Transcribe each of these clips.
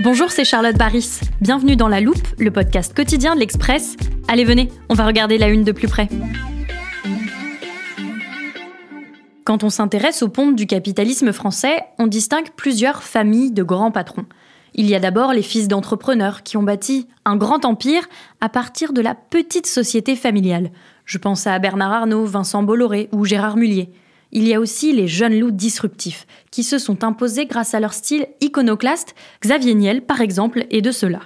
Bonjour, c'est Charlotte Baris. Bienvenue dans La Loupe, le podcast quotidien de l'Express. Allez, venez, on va regarder la une de plus près. Quand on s'intéresse aux pompes du capitalisme français, on distingue plusieurs familles de grands patrons. Il y a d'abord les fils d'entrepreneurs qui ont bâti un grand empire à partir de la petite société familiale. Je pense à Bernard Arnault, Vincent Bolloré ou Gérard Mullier. Il y a aussi les jeunes loups disruptifs, qui se sont imposés grâce à leur style iconoclaste, Xavier Niel par exemple est de cela.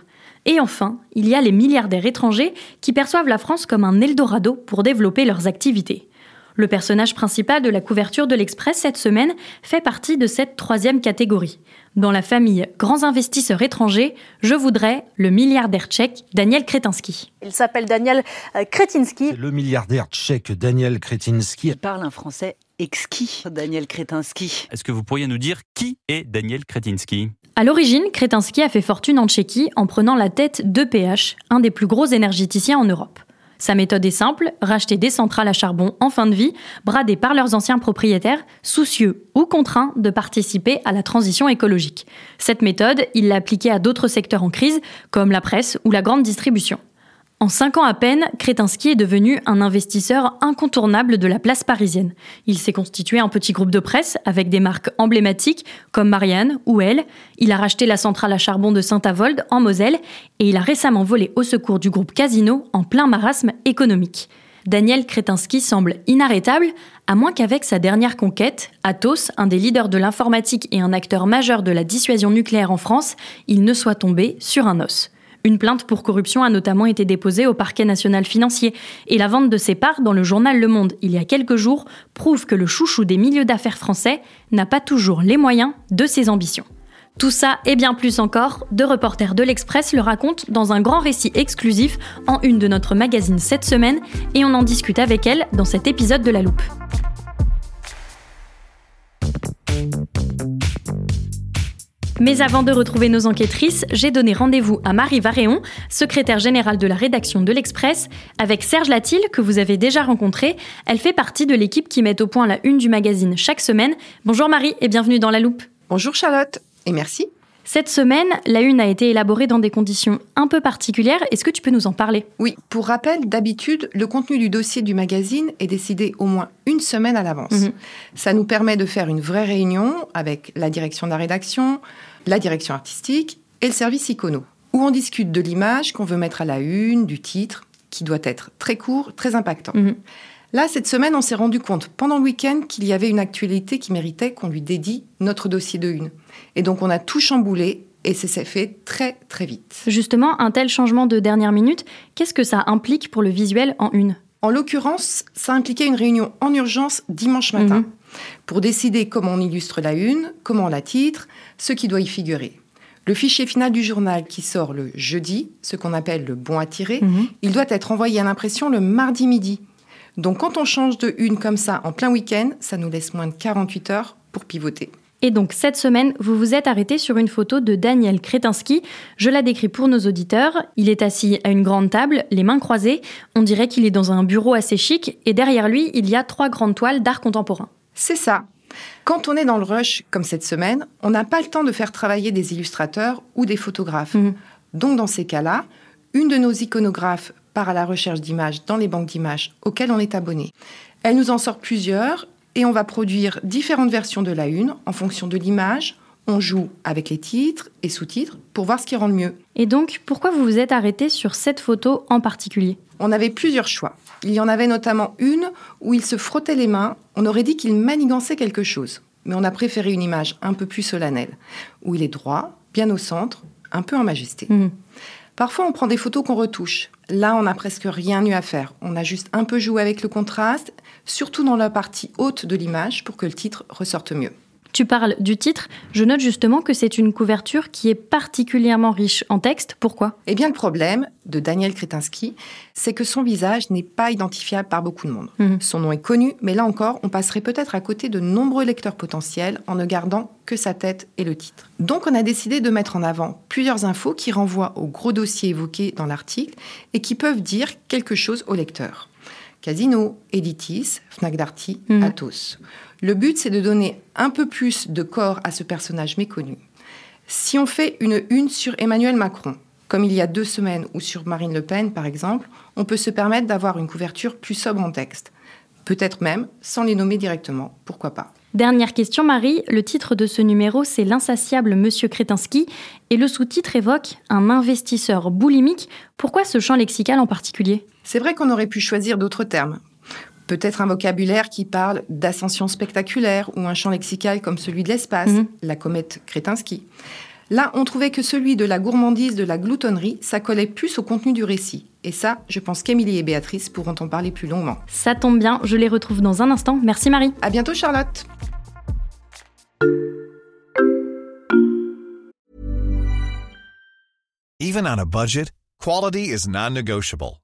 Et enfin, il y a les milliardaires étrangers qui perçoivent la France comme un Eldorado pour développer leurs activités. Le personnage principal de la couverture de l'Express cette semaine fait partie de cette troisième catégorie. Dans la famille grands investisseurs étrangers, je voudrais le milliardaire tchèque Daniel Kretinsky. Il s'appelle Daniel euh, Kretinsky. Le milliardaire tchèque Daniel Kretinsky. Il parle un français exquis, Daniel Kretinsky. Est-ce que vous pourriez nous dire qui est Daniel Kretinsky? À l'origine, Kretinsky a fait fortune en Tchéquie en prenant la tête d'EPH, un des plus gros énergéticiens en Europe. Sa méthode est simple, racheter des centrales à charbon en fin de vie, bradées par leurs anciens propriétaires, soucieux ou contraints de participer à la transition écologique. Cette méthode, il l'a appliquée à d'autres secteurs en crise, comme la presse ou la grande distribution. En cinq ans à peine, Kretinsky est devenu un investisseur incontournable de la place parisienne. Il s'est constitué un petit groupe de presse avec des marques emblématiques comme Marianne ou Elle. Il a racheté la centrale à charbon de Saint-Avold en Moselle et il a récemment volé au secours du groupe Casino en plein marasme économique. Daniel Kretinsky semble inarrêtable, à moins qu'avec sa dernière conquête, Atos, un des leaders de l'informatique et un acteur majeur de la dissuasion nucléaire en France, il ne soit tombé sur un os. Une plainte pour corruption a notamment été déposée au parquet national financier et la vente de ses parts dans le journal Le Monde il y a quelques jours prouve que le chouchou des milieux d'affaires français n'a pas toujours les moyens de ses ambitions. Tout ça et bien plus encore, deux reporters de l'Express le racontent dans un grand récit exclusif en une de notre magazine cette semaine et on en discute avec elle dans cet épisode de La Loupe. Mais avant de retrouver nos enquêtrices, j'ai donné rendez-vous à Marie Varéon, secrétaire générale de la rédaction de l'Express, avec Serge Latil, que vous avez déjà rencontré. Elle fait partie de l'équipe qui met au point la une du magazine chaque semaine. Bonjour Marie et bienvenue dans La Loupe. Bonjour Charlotte et merci. Cette semaine, la une a été élaborée dans des conditions un peu particulières. Est-ce que tu peux nous en parler? Oui, pour rappel, d'habitude, le contenu du dossier du magazine est décidé au moins une semaine à l'avance. Mhm. Ça nous permet de faire une vraie réunion avec la direction de la rédaction, la direction artistique et le service icono, où on discute de l'image qu'on veut mettre à la une, du titre, qui doit être très court, très impactant. Mhm. Là, cette semaine, on s'est rendu compte pendant le week-end qu'il y avait une actualité qui méritait qu'on lui dédie notre dossier de une. Et donc, on a tout chamboulé et ça s'est fait très, très vite. Justement, un tel changement de dernière minute, qu'est-ce que ça implique pour le visuel en une? En l'occurrence, ça impliquait une réunion en urgence dimanche matin Mhm. pour décider comment on illustre la une, comment on la titre, ce qui doit y figurer. Le fichier final du journal qui sort le jeudi, ce qu'on appelle le bon à tirer, Mhm. il doit être envoyé à l'impression le mardi midi. Donc quand on change de une comme ça en plein week-end, ça nous laisse moins de 48 heures pour pivoter. Et donc cette semaine, vous vous êtes arrêté sur une photo de Daniel Kretinsky. Je la décris pour nos auditeurs. Il est assis à une grande table, les mains croisées. On dirait qu'il est dans un bureau assez chic. Et derrière lui, il y a trois grandes toiles d'art contemporain. C'est ça. Quand on est dans le rush, comme cette semaine, on n'a pas le temps de faire travailler des illustrateurs ou des photographes. Mhm. Donc dans ces cas-là, une de nos iconographes part à la recherche d'images dans les banques d'images auxquelles on est abonné. Elle nous en sort plusieurs et on va produire différentes versions de la une en fonction de l'image. On joue avec les titres et sous-titres pour voir ce qui rend le mieux. Et donc, pourquoi vous vous êtes arrêté sur cette photo en particulier? On avait plusieurs choix. Il y en avait notamment une où il se frottait les mains. On aurait dit qu'il manigançait quelque chose. Mais on a préféré une image un peu plus solennelle, où il est droit, bien au centre, un peu en majesté. Mhm. Parfois, on prend des photos qu'on retouche. Là, on n'a presque rien eu à faire. On a juste un peu joué avec le contraste, surtout dans la partie haute de l'image, pour que le titre ressorte mieux. Tu parles du titre, je note justement que c'est une couverture qui est particulièrement riche en texte. Pourquoi? Eh bien, le problème de Daniel Kretinsky, c'est que son visage n'est pas identifiable par beaucoup de monde. Mhm. Son nom est connu, mais là encore, on passerait peut-être à côté de nombreux lecteurs potentiels en ne gardant que sa tête et le titre. Donc, on a décidé de mettre en avant plusieurs infos qui renvoient aux gros dossiers évoqués dans l'article et qui peuvent dire quelque chose au lecteur. Casino, Editis, Fnac Darty, Mhm. Athos. Le but, c'est de donner un peu plus de corps à ce personnage méconnu. Si on fait une une sur Emmanuel Macron, comme il y a deux semaines, ou sur Marine Le Pen, par exemple, on peut se permettre d'avoir une couverture plus sobre en texte. Peut-être même sans les nommer directement, pourquoi pas. Dernière question, Marie. Le titre de ce numéro, c'est L'insatiable Monsieur Kretinsky. Et le sous-titre évoque un investisseur boulimique. Pourquoi ce champ lexical en particulier? C'est vrai qu'on aurait pu choisir d'autres termes. Peut-être un vocabulaire qui parle d'ascension spectaculaire ou un champ lexical comme celui de l'espace, Mhm. la comète Kretinsky. Là, on trouvait que celui de la gourmandise, de la gloutonnerie, ça collait plus au contenu du récit. Et ça, je pense qu'Émilie et Béatrice pourront en parler plus longuement. Ça tombe bien, je les retrouve dans un instant. Merci Marie. À bientôt, Charlotte! Even on a budget, quality is non-negotiable.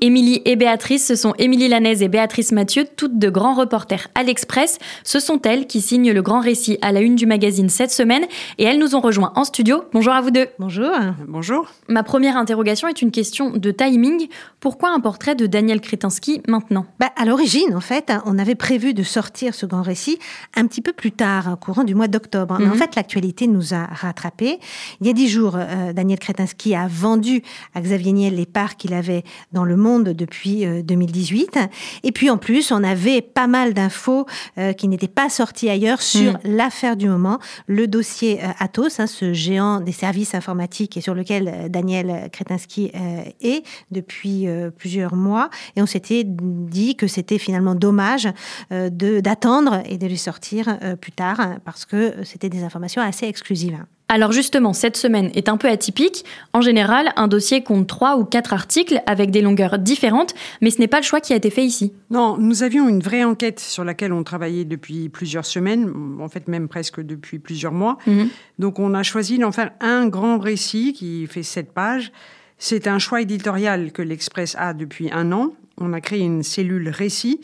Émilie et Béatrice, ce sont Émilie Lanaise et Béatrice Mathieu, toutes de grands reporters à l'Express. Ce sont elles qui signent le grand récit à la une du magazine cette semaine et elles nous ont rejoints en studio. Bonjour à vous deux. Bonjour. Bonjour. Ma première interrogation est une question de timing. Pourquoi un portrait de Daniel Kretinsky maintenant? Bah, à l'origine, en fait, hein, on avait prévu de sortir ce grand récit un petit peu plus tard, au courant du mois d'octobre. Mais en Mhm. fait, l'actualité nous a rattrapés. Il y a dix jours, euh, Daniel Kretinsky a vendu à Xavier Niel les parts qu'il avait dans le monde depuis euh, 2018. Et puis, en plus, on avait pas mal d'infos euh, qui n'étaient pas sorties ailleurs sur Mhm. l'affaire du moment, le dossier euh, Atos, hein, ce géant des services informatiques et sur lequel euh, Daniel Kretinsky euh, est depuis euh, plusieurs mois. Et on s'était dit que c'était finalement dommage euh, de d'attendre et de les sortir euh, plus tard hein, parce que c'était des informations assez exclusives. Alors justement, cette semaine est un peu atypique. En général, un dossier compte trois ou quatre articles avec des longueurs différentes, mais ce n'est pas le choix qui a été fait ici. Non, nous avions une vraie enquête sur laquelle on travaillait depuis plusieurs semaines, en fait même presque depuis plusieurs mois. Mhm. Donc on a choisi d'en faire un grand récit qui fait sept pages. C'est un choix éditorial que l'Express a depuis un an. On a créé une cellule récit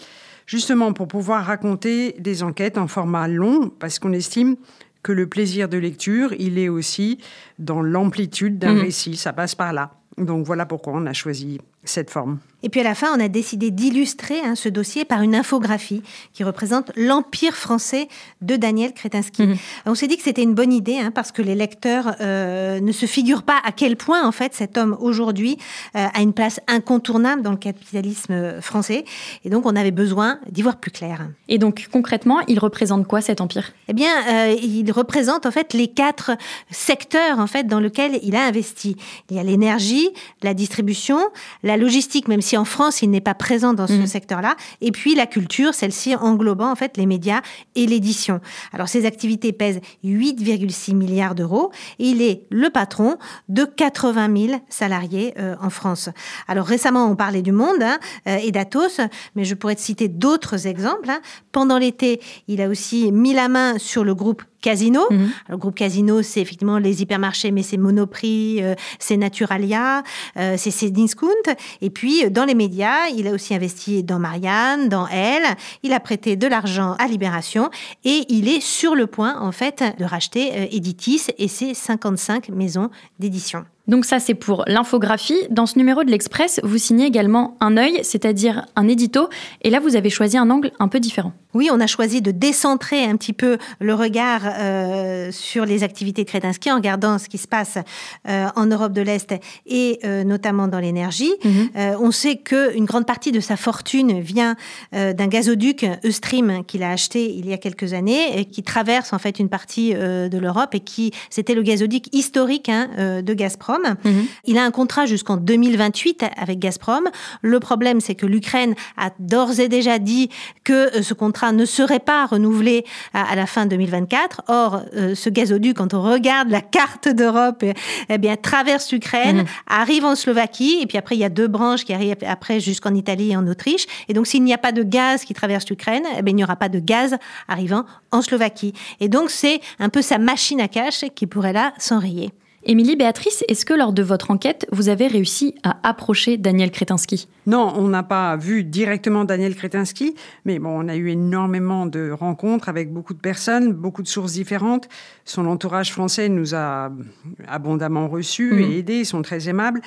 justement pour pouvoir raconter des enquêtes en format long parce qu'on estime que le plaisir de lecture, il est aussi dans l'amplitude d'un Mhm. récit. Ça passe par là. Donc voilà pourquoi on a choisi cette forme. Et puis à la fin, on a décidé d'illustrer hein, ce dossier par une infographie qui représente l'empire français de Daniel Kretinsky. Mhm. On s'est dit que c'était une bonne idée hein, parce que les lecteurs euh, ne se figurent pas à quel point en fait cet homme aujourd'hui euh, a une place incontournable dans le capitalisme français. Et donc on avait besoin d'y voir plus clair. Et donc concrètement, il représente quoi cet empire? Eh bien, euh, il représente en fait les quatre secteurs en fait dans lesquels il a investi. Il y a l'énergie, la distribution, la logistique, même si en France il n'est pas présent dans ce Mhm. secteur-là, et puis la culture, celle-ci englobant en fait les médias et l'édition. Alors ces activités pèsent 8,6 milliards d'euros. et Il est le patron de 80 000 salariés euh, en France. Alors récemment, on parlait du Monde hein, euh, et d'Atos, mais je pourrais te citer d'autres exemples. hein. Pendant l'été, il a aussi mis la main sur le groupe Casino. Mhm. Le groupe Casino, c'est effectivement les hypermarchés, mais c'est Monoprix, euh, c'est Naturalia, euh, c'est Cdiscount. Et puis, dans les médias, il a aussi investi dans Marianne, dans Elle. Il a prêté de l'argent à Libération et il est sur le point, en fait, de racheter Editis et ses 55 maisons d'édition. Donc ça, c'est pour l'infographie. Dans ce numéro de l'Express, vous signez également un œil, c'est-à-dire un édito. Et là, vous avez choisi un angle un peu différent. Oui, on a choisi de décentrer un petit peu le regard euh, sur les activités de Kretinsky en regardant ce qui se passe euh, en Europe de l'Est et euh, notamment dans l'énergie. Mhm. on sait qu'une grande partie de sa fortune vient d'un gazoduc Eustream qu'il a acheté il y a quelques années et qui traverse en fait une partie de l'Europe et qui c'était le gazoduc historique hein, de Gazprom. Mhm. Il a un contrat jusqu'en 2028 avec Gazprom. Le problème, c'est que l'Ukraine a d'ores et déjà dit que ce contrat ne serait pas renouvelé à, la fin 2024. Or, euh, ce gazoduc, quand on regarde la carte d'Europe, eh, eh bien, traverse l'Ukraine, mhm. arrive en Slovaquie, et puis après, il y a deux branches qui arrivent après jusqu'en Italie et en Autriche. Et donc, s'il n'y a pas de gaz qui traverse l'Ukraine, eh il n'y aura pas de gaz arrivant en Slovaquie. Et donc, c'est un peu sa machine à cash qui pourrait là s'enrayer. Émilie Béatrice, est-ce que lors de votre enquête, vous avez réussi à approcher Daniel Kretinsky? Non, on n'a pas vu directement Daniel Kretinsky, mais bon, on a eu énormément de rencontres avec beaucoup de personnes, beaucoup de sources différentes. Son entourage français nous a abondamment reçus et mhm. aidés, ils sont très aimables.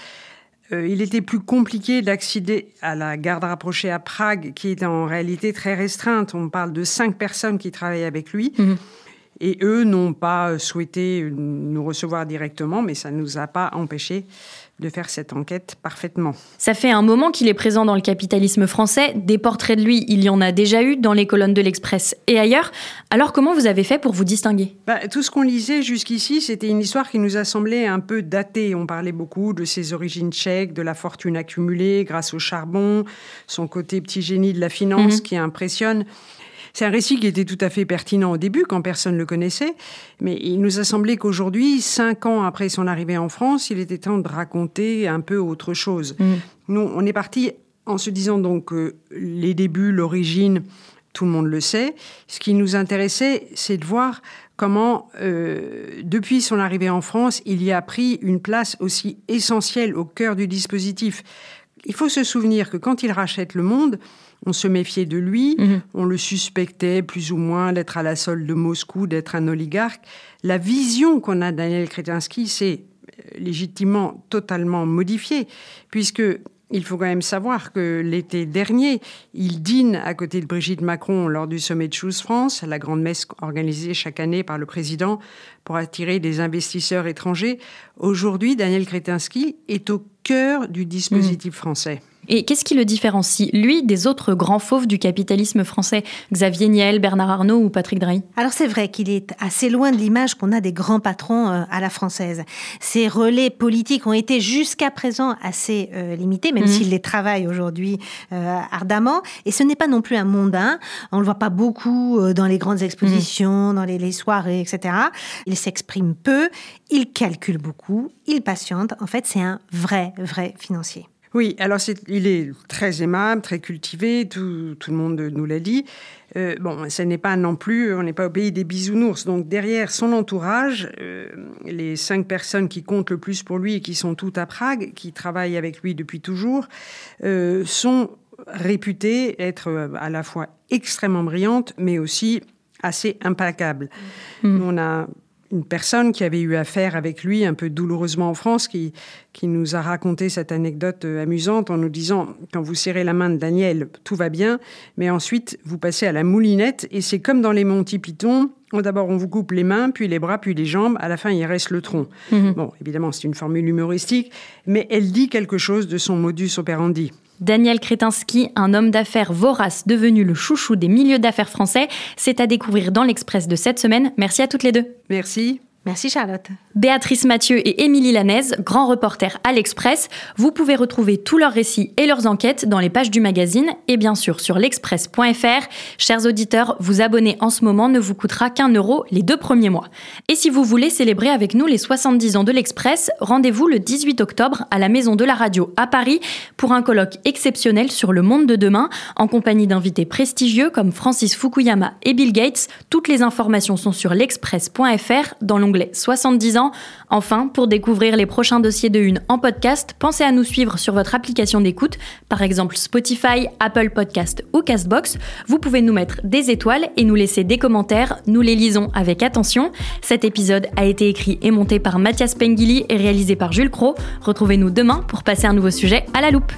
Euh, il était plus compliqué d'accéder à la garde rapprochée à Prague, qui est en réalité très restreinte. On parle de cinq personnes qui travaillent avec lui. Mhm. Et eux n'ont pas souhaité nous recevoir directement, mais ça ne nous a pas empêché de faire cette enquête parfaitement. Ça fait un moment qu'il est présent dans le capitalisme français. Des portraits de lui, il y en a déjà eu dans les colonnes de l'Express et ailleurs. Alors comment vous avez fait pour vous distinguer? Bah, Tout ce qu'on lisait jusqu'ici, c'était une histoire qui nous a semblé un peu datée. On parlait beaucoup de ses origines tchèques, de la fortune accumulée grâce au charbon, son côté petit génie de la finance mhm. qui impressionne. C'est un récit qui était tout à fait pertinent au début, quand personne ne le connaissait, mais il nous a semblé qu'aujourd'hui, cinq ans après son arrivée en France, il était temps de raconter un peu autre chose. Mm. Nous, on est parti en se disant donc que les débuts, l'origine, tout le monde le sait. Ce qui nous intéressait, c'est de voir comment, euh, depuis son arrivée en France, il y a pris une place aussi essentielle au cœur du dispositif. Il faut se souvenir que quand il rachète le monde, on se méfiait de lui, mhm. on le suspectait plus ou moins d'être à la solde de Moscou, d'être un oligarque. La vision qu'on a de Daniel Kretinsky s'est euh, légitimement totalement modifiée, puisque il faut quand même savoir que l'été dernier, il dîne à côté de Brigitte Macron lors du sommet de Choose France, la grande messe organisée chaque année par le président pour attirer des investisseurs étrangers. Aujourd'hui, Daniel Kretinsky est au cœur du dispositif mhm. français. Et qu'est-ce qui le différencie, lui, des autres grands fauves du capitalisme français? Xavier Niel, Bernard Arnault ou Patrick Drahi? Alors c'est vrai qu'il est assez loin de l'image qu'on a des grands patrons euh, à la française. Ses relais politiques ont été jusqu'à présent assez euh, limités, même mhm. s'il les travaille aujourd'hui euh, ardemment. Et ce n'est pas non plus un mondain. On le voit pas beaucoup dans les grandes expositions, mhm. dans les, les soirées, etc. Il s'exprime peu, il calcule beaucoup, il patiente. En fait, c'est un vrai, vrai financier. Oui, alors il est très aimable, très cultivé, tout, le monde nous l'a dit. Euh, bon, ce n'est pas non plus, on n'est pas au pays des bisounours. Donc derrière son entourage, euh, les cinq personnes qui comptent le plus pour lui et qui sont toutes à Prague, qui travaillent avec lui depuis toujours, euh, sont réputées être à la fois extrêmement brillantes, mais aussi assez implacables. Mmh. On a une personne qui avait eu affaire avec lui un peu douloureusement en France, qui, qui nous a raconté cette anecdote euh, amusante en nous disant, quand vous serrez la main de Daniel, tout va bien, mais ensuite vous passez à la moulinette et c'est comme dans les Monty Python, D'abord, on vous coupe les mains, puis les bras, puis les jambes. À la fin, il reste le tronc. Mhm. Bon, évidemment, c'est une formule humoristique, mais elle dit quelque chose de son modus operandi. Daniel Kretinsky, un homme d'affaires vorace devenu le chouchou des milieux d'affaires français, c'est à découvrir dans l'Express de cette semaine. Merci à toutes les deux. Merci. Merci Charlotte. Béatrice Mathieu et Émilie Lanaise, grands reporters à l'Express. Vous pouvez retrouver tous leurs récits et leurs enquêtes dans les pages du magazine et bien sûr sur l'express.fr. Chers auditeurs, vous abonner en ce moment ne vous coûtera qu'un euro les deux premiers mois. Et si vous voulez célébrer avec nous les 70 ans de l'Express, rendez-vous le 18 octobre à la Maison de la Radio à Paris pour un colloque exceptionnel sur le monde de demain en compagnie d'invités prestigieux comme Francis Fukuyama et Bill Gates. Toutes les informations sont sur l'express.fr dans l'onglet 70 ans. Enfin, pour découvrir les prochains dossiers de Une en podcast, pensez à nous suivre sur votre application d'écoute, par exemple Spotify, Apple Podcast ou Castbox. Vous pouvez nous mettre des étoiles et nous laisser des commentaires. Nous les lisons avec attention. Cet épisode a été écrit et monté par Mathias Pengili et réalisé par Jules Cro. Retrouvez-nous demain pour passer un nouveau sujet à la loupe.